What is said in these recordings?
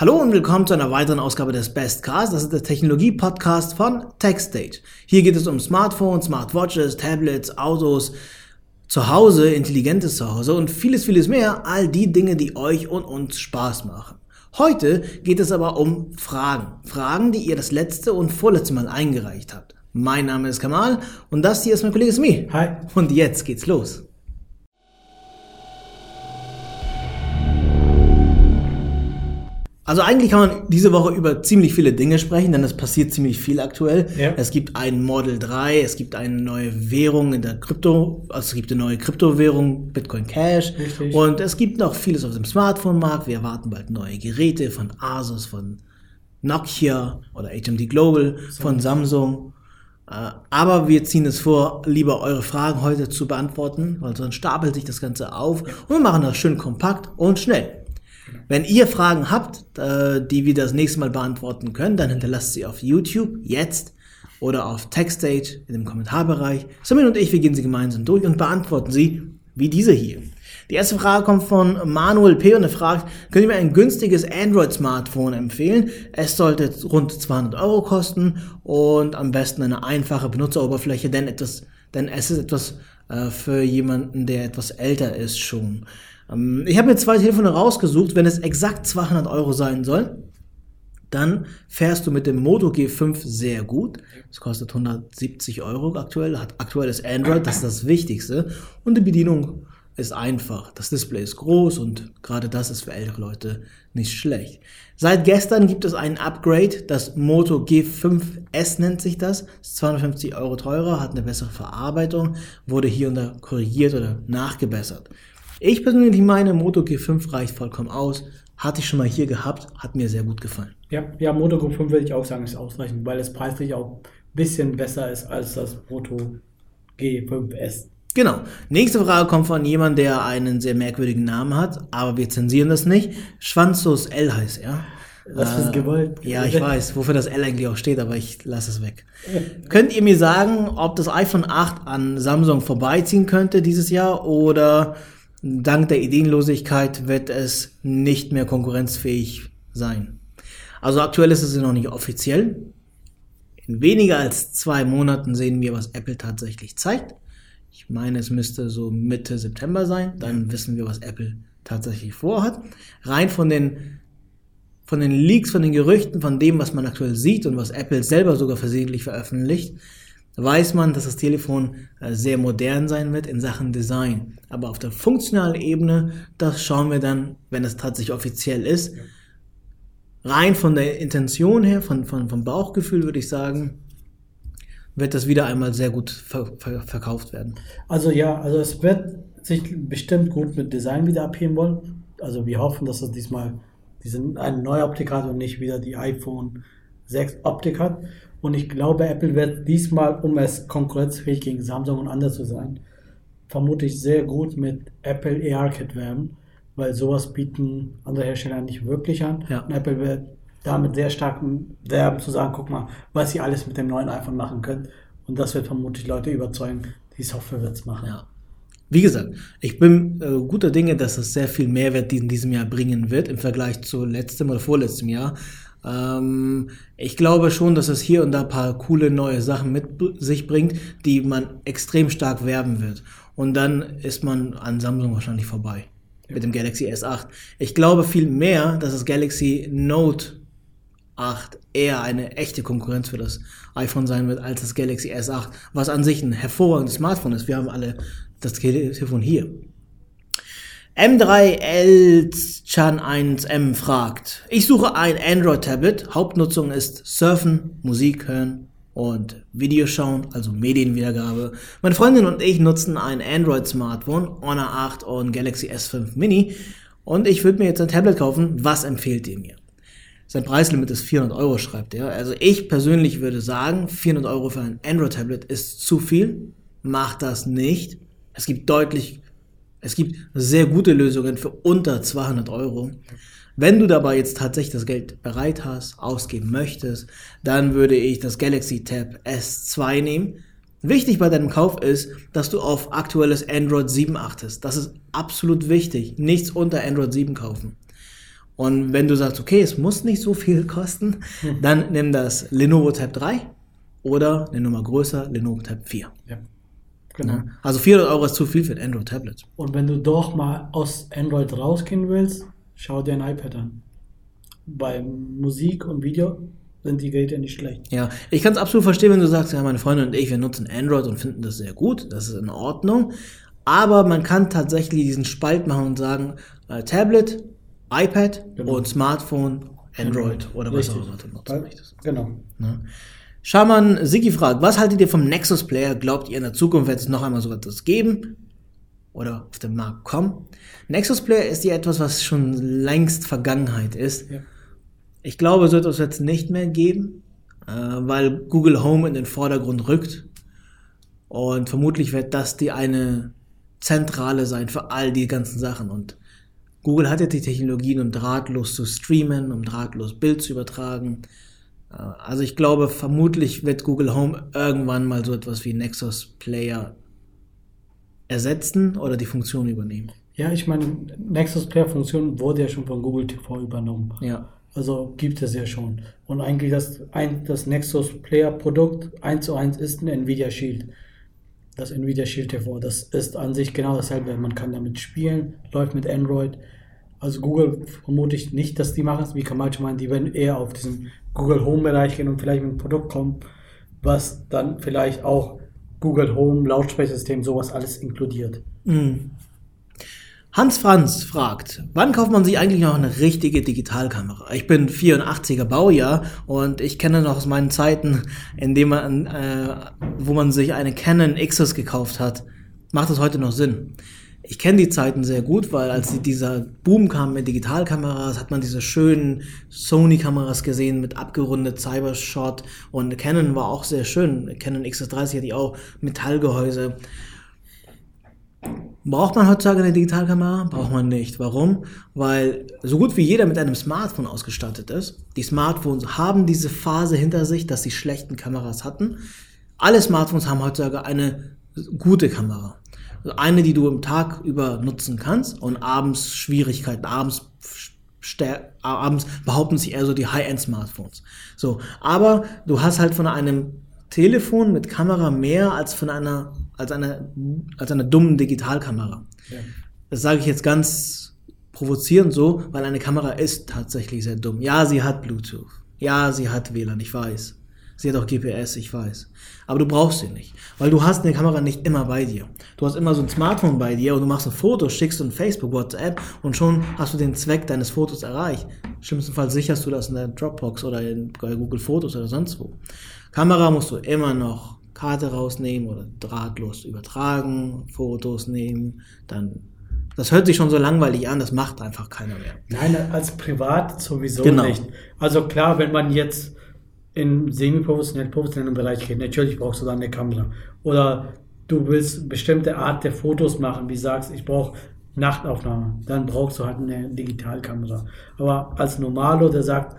Hallo und willkommen zu einer weiteren Ausgabe des Bestcast. Das ist der Technologie-Podcast von TechStage. Hier geht es um Smartphones, Smartwatches, Tablets, Autos, Zuhause, intelligentes Zuhause und vieles, vieles mehr. All die Dinge, die euch und uns Spaß machen. Heute geht es aber um Fragen. Fragen, die ihr das letzte und vorletzte Mal eingereicht habt. Mein Name ist Kamal und das hier ist mein Kollege Smee. Hi. Und jetzt geht's los. Also eigentlich kann man diese Woche über ziemlich viele Dinge sprechen, denn es passiert ziemlich viel aktuell. Ja. Es gibt ein Model 3, es gibt eine neue Währung in der Krypto, also es gibt eine neue Kryptowährung, Bitcoin Cash. Richtig. Und es gibt noch vieles auf dem Smartphone-Markt. Wir erwarten bald neue Geräte von Asus, von Nokia oder HMD Global, von Samsung. Äh, Aber wir ziehen es vor, lieber eure Fragen heute zu beantworten, weil sonst stapelt sich das Ganze auf. Und wir machen das schön kompakt und schnell. Wenn ihr Fragen habt, äh, die wir das nächste Mal beantworten können, dann hinterlasst sie auf YouTube jetzt oder auf TechStage in dem Kommentarbereich. Samin und ich, wir gehen sie gemeinsam durch und beantworten sie wie diese hier. Die erste Frage kommt von Manuel P. und er fragt, könnt ihr mir ein günstiges Android-Smartphone empfehlen? Es sollte rund 200 Euro kosten und am besten eine einfache Benutzeroberfläche, denn etwas, denn es ist etwas äh, für jemanden, der etwas älter ist schon. Ähm, ich habe mir zwei Telefone rausgesucht, wenn es exakt 200 Euro sein soll. Dann fährst du mit dem Moto G5 sehr gut. Es kostet 170 Euro aktuell, hat aktuelles Android, das ist das Wichtigste. Und die Bedienung ist einfach. Das Display ist groß und gerade das ist für ältere Leute nicht schlecht. Seit gestern gibt es ein Upgrade, das Moto G5S nennt sich das. Ist 250 Euro teurer, hat eine bessere Verarbeitung, wurde hier und da korrigiert oder nachgebessert. Ich persönlich meine, Moto G5 reicht vollkommen aus. Hatte ich schon mal hier gehabt, hat mir sehr gut gefallen. Ja, ja Moto Group 5 würde ich auch sagen, ist ausreichend, weil es preislich auch ein bisschen besser ist als das Moto G5S. Genau. Nächste Frage kommt von jemandem, der einen sehr merkwürdigen Namen hat, aber wir zensieren das nicht. Schwanzus L heißt er. Was fürs gewollt. Ja, ich weiß, wofür das L eigentlich auch steht, aber ich lasse es weg. Könnt ihr mir sagen, ob das iPhone 8 an Samsung vorbeiziehen könnte dieses Jahr oder dank der Ideenlosigkeit wird es nicht mehr konkurrenzfähig sein? Also aktuell ist es noch nicht offiziell. In weniger als zwei Monaten sehen wir, was Apple tatsächlich zeigt. Ich meine, es müsste so Mitte September sein. Dann wissen wir, was Apple tatsächlich vorhat. Rein von den, von den Leaks, von den Gerüchten, von dem, was man aktuell sieht und was Apple selber sogar versehentlich veröffentlicht, weiß man, dass das Telefon äh, sehr modern sein wird in Sachen Design. Aber auf der funktionalen Ebene, das schauen wir dann, wenn es tatsächlich offiziell ist. Rein von der Intention her, von, von, vom Bauchgefühl würde ich sagen, wird das wieder einmal sehr gut ver ver verkauft werden. Also ja, also es wird sich bestimmt gut mit Design wieder abheben wollen. Also wir hoffen, dass es diesmal diese, eine neue Optik hat und nicht wieder die iPhone 6 Optik hat. Und ich glaube, Apple wird diesmal, um es konkurrenzfähig gegen Samsung und andere zu sein, vermutlich sehr gut mit Apple AR-Kit werben, weil sowas bieten andere Hersteller nicht wirklich an. Ja. Und Apple wird damit sehr stark werben, zu sagen, guck mal, was ihr alles mit dem neuen iPhone machen könnt. Und das wird vermutlich Leute überzeugen, die Software wird's machen. Ja. Wie gesagt, ich bin äh, guter Dinge, dass es sehr viel Mehrwert in diesem Jahr bringen wird im Vergleich zu letztem oder vorletztem Jahr. Ähm, ich glaube schon, dass es hier und da ein paar coole neue Sachen mit sich bringt, die man extrem stark werben wird. Und dann ist man an Samsung wahrscheinlich vorbei mit dem Galaxy S8. Ich glaube viel mehr, dass das Galaxy Note 8 eher eine echte Konkurrenz für das iPhone sein wird als das Galaxy S8, was an sich ein hervorragendes Smartphone ist. Wir haben alle das Telefon hier. M3L Chan 1M fragt, ich suche ein Android-Tablet. Hauptnutzung ist Surfen, Musik hören und Videos schauen, also Medienwiedergabe. Meine Freundin und ich nutzen ein Android-Smartphone, Honor 8 und Galaxy S5 Mini. Und ich würde mir jetzt ein Tablet kaufen. Was empfehlt ihr mir? Sein Preislimit ist 400 Euro, schreibt er. Also ich persönlich würde sagen, 400 Euro für ein Android-Tablet ist zu viel. Macht das nicht. Es gibt deutlich, es gibt sehr gute Lösungen für unter 200 Euro. Wenn du dabei jetzt tatsächlich das Geld bereit hast, ausgeben möchtest, dann würde ich das Galaxy Tab S2 nehmen. Wichtig bei deinem Kauf ist, dass du auf aktuelles Android 7 achtest. Das ist absolut wichtig. Nichts unter Android 7 kaufen. Und wenn du sagst, okay, es muss nicht so viel kosten, dann nimm das Lenovo Tab 3 oder eine Nummer größer, Lenovo Tab 4. Ja. Genau. Ne? Also 400 Euro ist zu viel für ein Android-Tablet. Und wenn du doch mal aus Android rausgehen willst, schau dir ein iPad an. Bei Musik und Video sind die Geräte nicht schlecht. Ja, ich kann es absolut verstehen, wenn du sagst, ja, meine Freunde und ich, wir nutzen Android und finden das sehr gut, das ist in Ordnung. Aber man kann tatsächlich diesen Spalt machen und sagen, äh, Tablet, iPad Genau. und Smartphone, Android oder was auch Richtig. immer du Weil- möchtest. Genau. Ne? Schaman Siki fragt, was haltet ihr vom Nexus Player? Glaubt ihr in der Zukunft wird es noch einmal so etwas geben? Oder auf den Markt kommen? Nexus Player ist ja etwas, was schon längst Vergangenheit ist. Ja. Ich glaube, so etwas wird es nicht mehr geben, äh, weil Google Home in den Vordergrund rückt. Und vermutlich wird das die eine Zentrale sein für all die ganzen Sachen. Und Google hat ja die Technologien, um drahtlos zu streamen, um drahtlos Bild zu übertragen. Äh, Also ich glaube, vermutlich wird Google Home irgendwann mal so etwas wie Nexus Player ersetzen oder die Funktion übernehmen. Ja, ich meine, Nexus Player Funktion wurde ja schon von Google TV übernommen. Ja. Also gibt es ja schon. Und eigentlich das, ein, das Nexus Player Produkt 1 zu 1 ist ein Nvidia Shield. Das Nvidia Shield TV. Das ist an sich genau dasselbe. Man kann damit spielen, läuft mit Android. Also Google vermute ich nicht, dass die machen es, wie Kamal schon meint, die werden eher auf diesen Google Home Bereich gehen und vielleicht mit einem Produkt kommen, was dann vielleicht auch Google Home, Lautsprechersystem, sowas alles inkludiert. Mhm. Hans Franz fragt, wann kauft man sich eigentlich noch eine richtige Digitalkamera? Ich bin 84er Baujahr und ich kenne noch aus meinen Zeiten, in denen man, äh, wo man sich eine Canon XS gekauft hat. Macht das heute noch Sinn? Ich kenne die Zeiten sehr gut, weil als die, dieser Boom kam mit Digitalkameras, hat man diese schönen Sony-Kameras gesehen mit abgerundet Cybershot und Canon war auch sehr schön. Canon XS30 hatte ich auch Metallgehäuse. Braucht man heutzutage eine Digitalkamera? Braucht man nicht. Warum? Weil so gut wie jeder mit einem Smartphone ausgestattet ist. Die Smartphones haben diese Phase hinter sich, dass sie schlechten Kameras hatten. Alle Smartphones haben heutzutage eine gute Kamera. Also eine, die du im Tag über nutzen kannst und abends Schwierigkeiten, abends abends behaupten sich eher so die High-End-Smartphones. So, aber du hast halt von einem Telefon mit Kamera mehr als von einer als einer als einer dummen Digitalkamera. Ja. Das sage ich jetzt ganz provozierend so, weil eine Kamera ist tatsächlich sehr dumm. Ja, sie hat Bluetooth. Ja, sie hat WLAN, ich weiß. Sie hat auch GPS, ich weiß. Aber du brauchst sie nicht, weil du hast eine Kamera nicht immer bei dir. Du hast immer so ein Smartphone bei dir und du machst ein Foto, schickst ein Facebook, WhatsApp und schon hast du den Zweck deines Fotos erreicht. Schlimmstenfalls sicherst du das in der Dropbox oder in Google Fotos oder sonst wo. Kamera musst du immer noch Karte rausnehmen oder drahtlos übertragen, Fotos nehmen, dann das hört sich schon so langweilig an, das macht einfach keiner mehr. Nein, als privat sowieso Genau. nicht. Also klar, wenn man jetzt in semi-professionellen, professionellen Bereich geht, natürlich brauchst du dann eine Kamera. Oder du willst bestimmte Art der Fotos machen, wie sagst, ich brauche Nachtaufnahme, dann brauchst du halt eine Digitalkamera. Aber als Normalo, der sagt,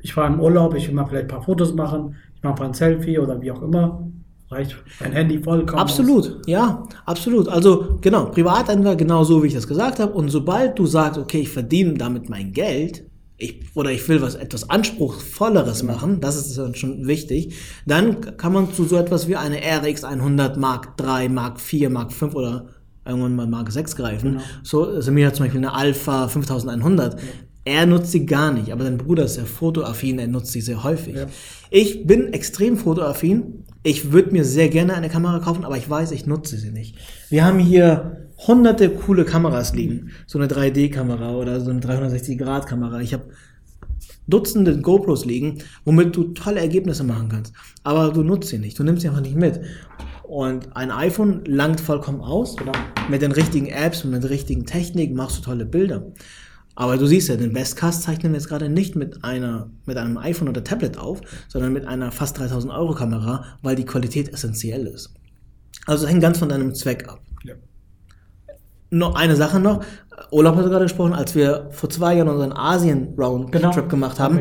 ich fahre im Urlaub, ich will mal vielleicht ein paar Fotos machen, ich mache mal ein Selfie oder wie auch immer, reicht mein Handy vollkommen. aus. Absolut, ja, absolut. Also genau, Privatanwender genau so, wie ich das gesagt habe. Und sobald du sagst, okay, ich verdiene damit mein Geld, ich, oder ich will was etwas anspruchsvolleres machen, das ist dann schon wichtig, dann kann man zu so etwas wie eine RX 100 Mark 3, Mark 4, Mark 5 oder irgendwann mal Mark 6 greifen. Genau. So, Samir hat zum Beispiel eine Alpha 5100. Er nutzt sie gar nicht, aber sein Bruder ist sehr fotoaffin, er nutzt sie sehr häufig. Ja. Ich bin extrem fotoaffin. Ich würde mir sehr gerne eine Kamera kaufen, aber ich weiß, ich nutze sie nicht. Wir haben hier hunderte coole Kameras liegen. So eine 3D-Kamera oder so eine 360-Grad-Kamera. Ich habe Dutzende GoPros liegen, womit du tolle Ergebnisse machen kannst. Aber du nutzt sie nicht. Du nimmst sie einfach nicht mit. Und ein iPhone langt vollkommen aus. Genau. Mit den richtigen Apps und mit der richtigen Technik machst du tolle Bilder. Aber du siehst ja, den Bestcast zeichnen wir jetzt gerade nicht mit einer, mit einem iPhone oder Tablet auf, sondern mit einer fast 3000 Euro Kamera, weil die Qualität essentiell ist. Also hängt ganz von deinem Zweck ab. Ja. Noch eine Sache noch. Olaf hat gerade gesprochen, als wir vor zwei Jahren unseren Asien-Round-Trip Genau. gemacht Haben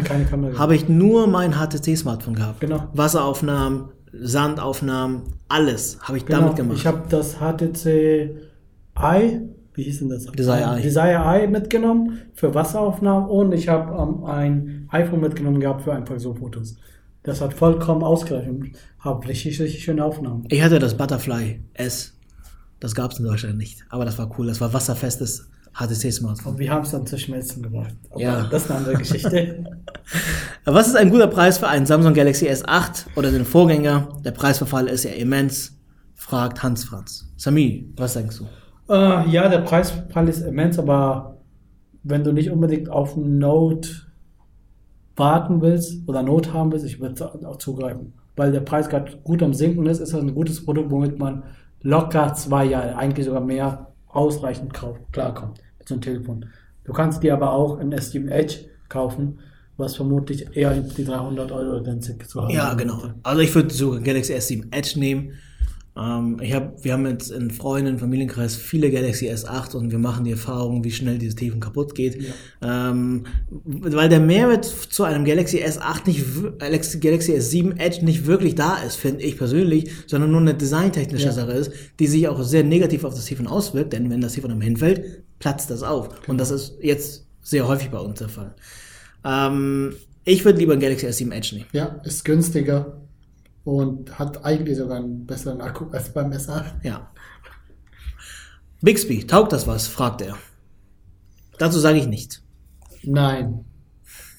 habe ich nur mein HTC-Smartphone gehabt. Genau. Wasseraufnahmen, Sandaufnahmen, alles habe ich Genau, damit gemacht. Ich habe das HTC i wie hieß denn das? Desire Eye. Desire Eye mitgenommen für Wasseraufnahmen und ich habe ähm, ein iPhone mitgenommen gehabt für einfach so Fotos. Das hat vollkommen ausgereicht und habe richtig, richtig schöne Aufnahmen. Ich hatte das Butterfly S. Das gab es in Deutschland nicht. Aber das war cool. Das war wasserfestes HTC-Smartphone. Und wir haben es dann zu schmelzen gebracht. Aber Ja. das ist eine andere Geschichte. Was ist ein guter Preis für einen Samsung Galaxy S8 oder den Vorgänger? Der Preisverfall ist ja immens, fragt Hans Franz. Sami, was denkst du? äh, ja, der Preisfall ist immens, aber wenn du nicht unbedingt auf ein Note warten willst oder Not haben willst, ich würde auch zugreifen. Weil der Preis gerade gut am Sinken ist, ist das ein gutes Produkt, womit man locker zwei Jahre, eigentlich sogar mehr, ausreichend klarkommt mit so einem Telefon. Du kannst dir aber auch ein S7 Edge kaufen, was vermutlich eher die 300 Euro Grenze zu haben Ja, genau. Also ich würde sogar Galaxy S7 Edge nehmen. Ähm, ich hab, wir haben jetzt in Freunden, Familienkreis viele Galaxy S8 und wir machen die Erfahrung, wie schnell dieses Telefon kaputt geht. Ähm, weil der Mehrwert zu einem Galaxy S8 nicht, Galaxy Galaxy S7 Edge nicht wirklich da ist, finde ich persönlich, sondern nur eine designtechnische Ja. Sache ist, die sich auch sehr negativ auf das Telefon auswirkt, denn wenn das Telefon am hinfällt, platzt das auf. Und das ist jetzt sehr häufig bei uns der Fall. Ähm, ich würde lieber ein Galaxy S7 Edge nehmen. Ja, ist günstiger und hat eigentlich sogar einen besseren Akku als beim S8. Ja. Bixby, taugt das was? fragt er. Dazu sage ich nichts. Nein.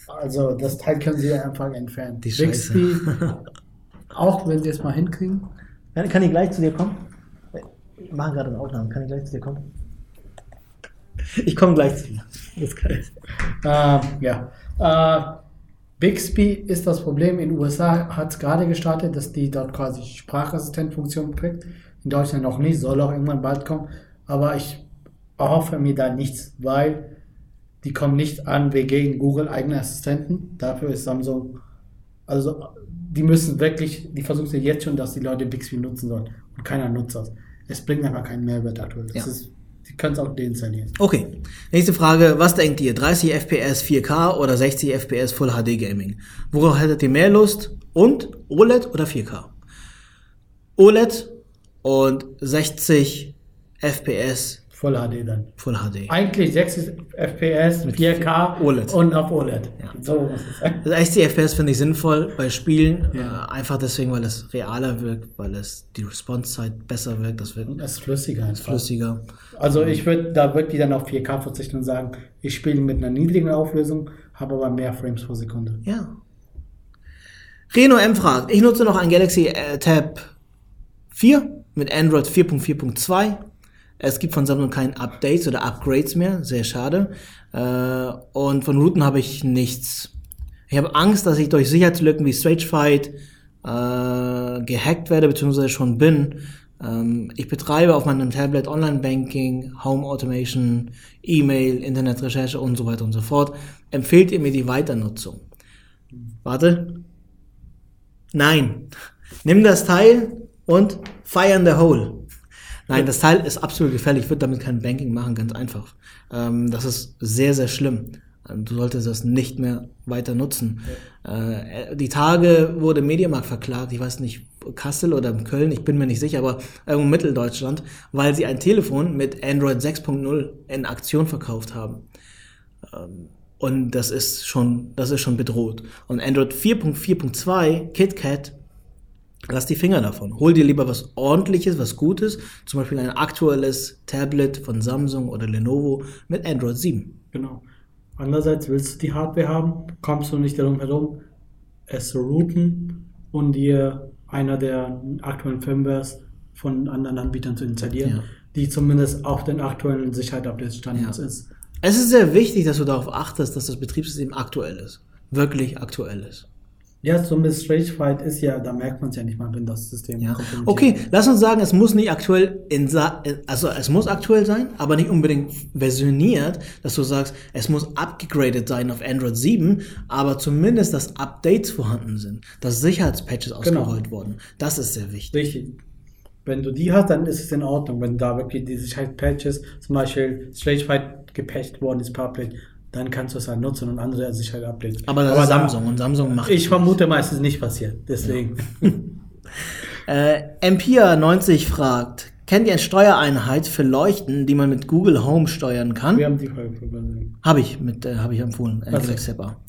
Also das Teil können sie ja einfach entfernen. Die Scheiße. Bixby, auch wenn sie es mal hinkriegen. Kann, kann ich gleich zu dir kommen? Ich mache gerade eine Aufnahme. Kann ich gleich zu dir kommen? Ich komme gleich zu dir. Das ist geil. Ähm, ja. Äh, Bixby ist das Problem. In den USA hat es gerade gestartet, dass die dort quasi Sprachassistentfunktion kriegt. In Deutschland noch nicht, soll auch irgendwann bald kommen. Aber ich erhoffe mir da nichts, weil die kommen nicht an wegen Google eigene Assistenten. Dafür ist Samsung, also die müssen wirklich, die versuchen ja jetzt schon, dass die Leute Bixby nutzen sollen. Und keiner nutzt das. Es bringt einfach keinen Mehrwert aktuell. Das Ja. ist, die können es auch deinstallieren. Okay. Nächste Frage. Was denkt ihr? 30 FPS 4K oder 60 FPS Full HD Gaming? Worauf hättet ihr mehr Lust? Und OLED oder 4K? OLED und 60 FPS Voll HD dann. Full HD. Eigentlich 60 FPS, 4K OLED. und auf OLED. Ja. So muss es sein. Das 60 FPS finde ich sinnvoll bei Spielen, Ja. äh, einfach deswegen, weil es realer wirkt, weil es die Response-Zeit besser wirkt, das wird Und es ist flüssiger einfach. flüssiger. Also ich würde da wirklich dann auf 4K verzichten und sagen, ich spiele mit einer niedrigen Auflösung, habe aber mehr Frames pro Sekunde. Ja. Reno M fragt, ich nutze noch ein Galaxy äh, Tab 4 mit Android 4.4.2. Es gibt von Samsung keine Updates oder Upgrades mehr, sehr schade. Äh, und von Routen habe ich nichts. Ich habe Angst, dass ich durch Sicherheitslücken wie Strangefight äh, gehackt werde, beziehungsweise schon bin. Ähm, ich betreibe auf meinem Tablet Online-Banking, Home Automation, E-Mail, Internetrecherche und so weiter und so fort. Empfehlt ihr mir die Weiternutzung? Warte. Nein. Nimm das Teil und fire in the hole. Nein, das Teil ist absolut gefährlich. Ich würde damit kein Banking machen, ganz einfach. Ähm, das ist sehr, sehr schlimm. Ähm, Du solltest das nicht mehr weiter nutzen. Äh, die Tage wurde Mediamarkt verklagt, ich weiß nicht, Kassel oder Köln, ich bin mir nicht sicher, aber irgendwo Mitteldeutschland, weil sie ein Telefon mit Android 6.0 in Aktion verkauft haben. Und das ist schon, das ist schon bedroht. Und Android 4.4.2, KitKat, lass die Finger davon. Hol dir lieber was ordentliches, was Gutes, zum Beispiel ein aktuelles Tablet von Samsung oder Lenovo mit Android 7. Genau. Andererseits willst du die Hardware haben, kommst du nicht darum herum, es zu routen und dir einer der aktuellen Firmwares von anderen Anbietern zu installieren, Ja. die zumindest auf den aktuellen Sicherheit-Update-Standards Ja. ist. Es ist sehr wichtig, dass du darauf achtest, dass das Betriebssystem aktuell ist. Wirklich aktuell ist. Ja, zumindest Strangefight ist ja, da merkt man es ja nicht mal, wenn das System Ja. Okay, lass uns sagen, es muss nicht aktuell in Sa also es muss aktuell sein, aber nicht unbedingt versioniert, dass du sagst, es muss abgegradet sein auf Android 7, aber zumindest, dass Updates vorhanden sind, dass Sicherheitspatches Genau. ausgerollt wurden. Das ist sehr wichtig. Richtig. Wenn du die hast, dann ist es in Ordnung. Wenn da wirklich die Sicherheitspatches, zum Beispiel Strangefight gepatcht worden ist Update, dann kannst du es halt nutzen und andere Sicherheit-Updates. Aber das ist Samsung und Samsung macht Ich vermute meistens nicht passiert. Deswegen. Äh, Empia90 fragt, kennt ihr eine Steuereinheit für Leuchten, die man mit Google Home steuern kann? Wir haben die Frage. Habe ich mit, äh, habe ich empfohlen, Zepper.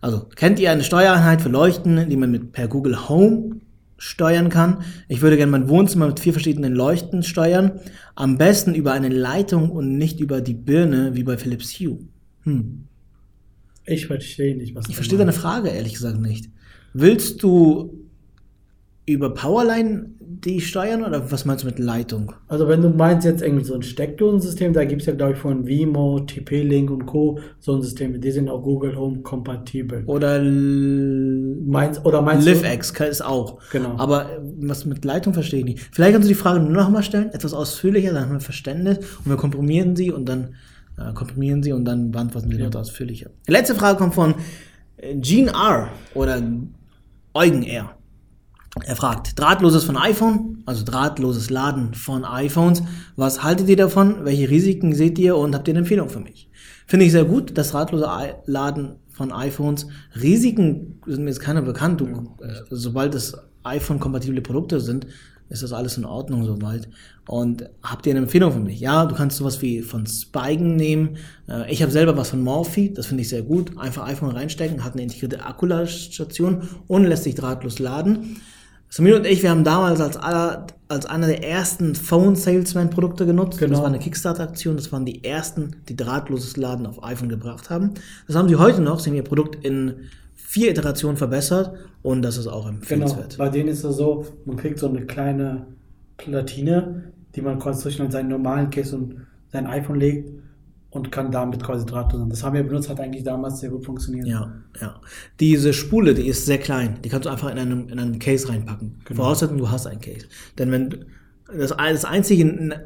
Also, kennt ihr eine Steuereinheit für Leuchten, die man mit per Google Home steuern kann? Ich würde gerne mein Wohnzimmer mit vier verschiedenen Leuchten steuern. Am besten über eine Leitung und nicht über die Birne, wie bei Philips Hue. Hm. Ich verstehe nicht, was Ich verstehe deine Frage ehrlich gesagt nicht. Willst du über Powerline die steuern oder was meinst du mit Leitung? Also wenn du meinst jetzt irgendwie so ein Steckdosensystem, da gibt es ja glaube ich von Vimo, TP-Link und Co. so ein System, die sind auch Google Home kompatibel. Oder Meinst, oder meinst LiveX ist auch. Genau. Aber was mit Leitung verstehe ich nicht. Vielleicht kannst du die Frage nur noch mal stellen, etwas ausführlicher, dann haben wir Verständnis und wir komprimieren sie und dann äh, komprimieren sie und dann beantworten sie dort ausführlicher. Die letzte Frage kommt von äh, Gene R. oder Eugen R. Er fragt, drahtloses von iPhone, also drahtloses Laden von iPhones. Was haltet ihr davon? Welche Risiken seht ihr und habt ihr eine Empfehlung für mich? Finde ich sehr gut, das drahtlose Laden von iPhones. Risiken sind mir jetzt keiner bekannt. Du, äh, sobald es iPhone-kompatible Produkte sind, ist das alles in Ordnung soweit. Und habt ihr eine Empfehlung für mich? Ja, du kannst sowas wie von Spigen nehmen. Äh, Ich habe selber was von Morphe, das finde ich sehr gut. Einfach iPhone reinstecken, hat eine integrierte Akkuladestation und lässt sich drahtlos laden. Samir und ich, wir haben damals als, aller, als einer der ersten Phone-Salesman-Produkte genutzt. Genau. Das war eine Kickstarter-Aktion. Das waren die ersten, die drahtloses Laden auf iPhone gebracht haben. Das haben sie heute noch. Sie haben ihr Produkt in vier Iterationen verbessert und das ist auch Genau, empfehlenswert. bei denen ist es so, man kriegt so eine kleine Platine, die man quasi zwischen seinen normalen Case und sein iPhone legt und kann damit quasi drahtlos sein. Das haben wir benutzt, hat eigentlich damals sehr gut funktioniert. Ja, ja. Diese Spule, die ist sehr klein. Die kannst du einfach in einem, in einem Case reinpacken. Genau. Voraussetzung, du hast einen Case. Denn wenn das, das einzige,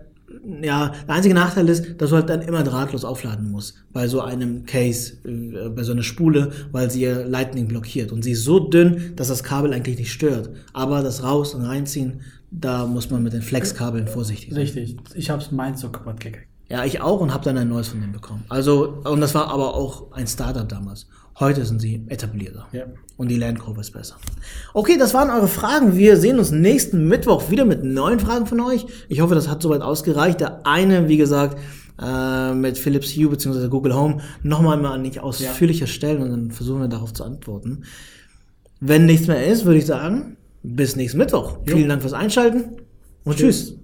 ja, der einzige Nachteil ist, dass du halt dann immer drahtlos aufladen musst. Bei so einem Case, äh, bei so einer Spule, weil sie ihr Lightning blockiert. Und sie ist so dünn, dass das Kabel eigentlich nicht stört. Aber das Raus- und Reinziehen, da muss man mit den Flexkabeln vorsichtig sein. Richtig. Ich habe meins so kaputt gekriegt. Ja, ich auch und habe dann ein neues von denen bekommen. Also, und das war aber auch ein Startup damals. Heute sind sie etablierter. Ja. Und die Landkurve ist besser. Okay, das waren eure Fragen. Wir sehen uns nächsten Mittwoch wieder mit neuen Fragen von euch. Ich hoffe, das hat soweit ausgereicht. Der eine, wie gesagt, äh, mit Philips Hue bzw. Google Home nochmal mal nicht ausführlicher stellen und dann versuchen wir darauf zu antworten. Wenn nichts mehr ist, würde ich sagen, bis nächsten Mittwoch. Vielen Dank fürs Einschalten und tschüss.